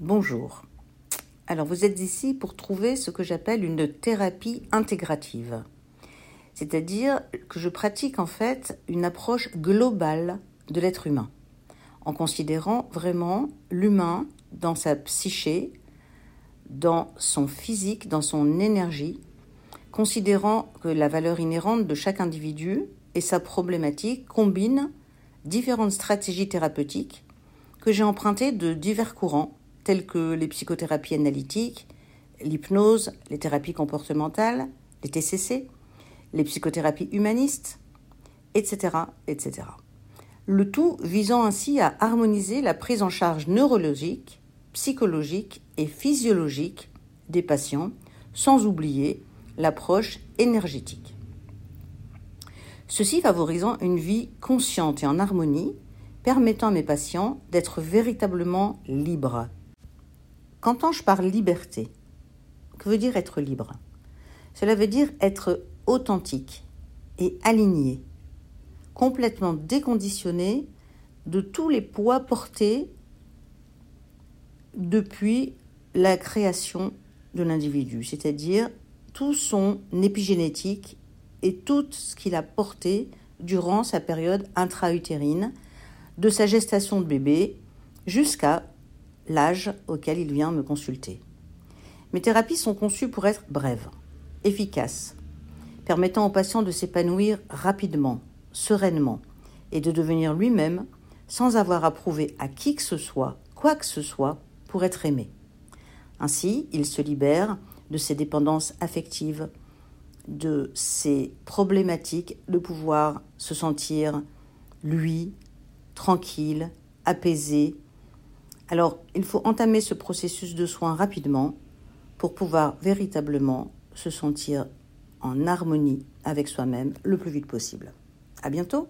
Bonjour. Alors vous êtes ici pour trouver ce que j'appelle une thérapie intégrative. C'est-à-dire que je pratique en fait une approche globale de l'être humain, en considérant vraiment l'humain dans sa psyché, dans son physique, dans son énergie, considérant que la valeur inhérente de chaque individu et sa problématique combinent différentes stratégies thérapeutiques que j'ai empruntées de divers courants telles que les psychothérapies analytiques, l'hypnose, les thérapies comportementales, les TCC, les psychothérapies humanistes, etc., etc. Le tout visant ainsi à harmoniser la prise en charge neurologique, psychologique et physiologique des patients, sans oublier l'approche énergétique. Ceci favorisant une vie consciente et en harmonie, permettant à mes patients d'être véritablement libres quand je parle liberté, que veut dire être libre? Cela veut dire être authentique et aligné, complètement déconditionné de tous les poids portés depuis la création de l'individu, c'est-à-dire tout son épigénétique et tout ce qu'il a porté durant sa période intra-utérine, de sa gestation de bébé jusqu'à l'âge auquel il vient me consulter. Mes thérapies sont conçues pour être brèves, efficaces, permettant au patient de s'épanouir rapidement, sereinement, et de devenir lui-même sans avoir à prouver à qui que ce soit, quoi que ce soit, pour être aimé. Ainsi, il se libère de ses dépendances affectives, de ses problématiques de pouvoir se sentir, lui, tranquille, apaisé, alors, il faut entamer ce processus de soins rapidement pour pouvoir véritablement se sentir en harmonie avec soi-même le plus vite possible. À bientôt!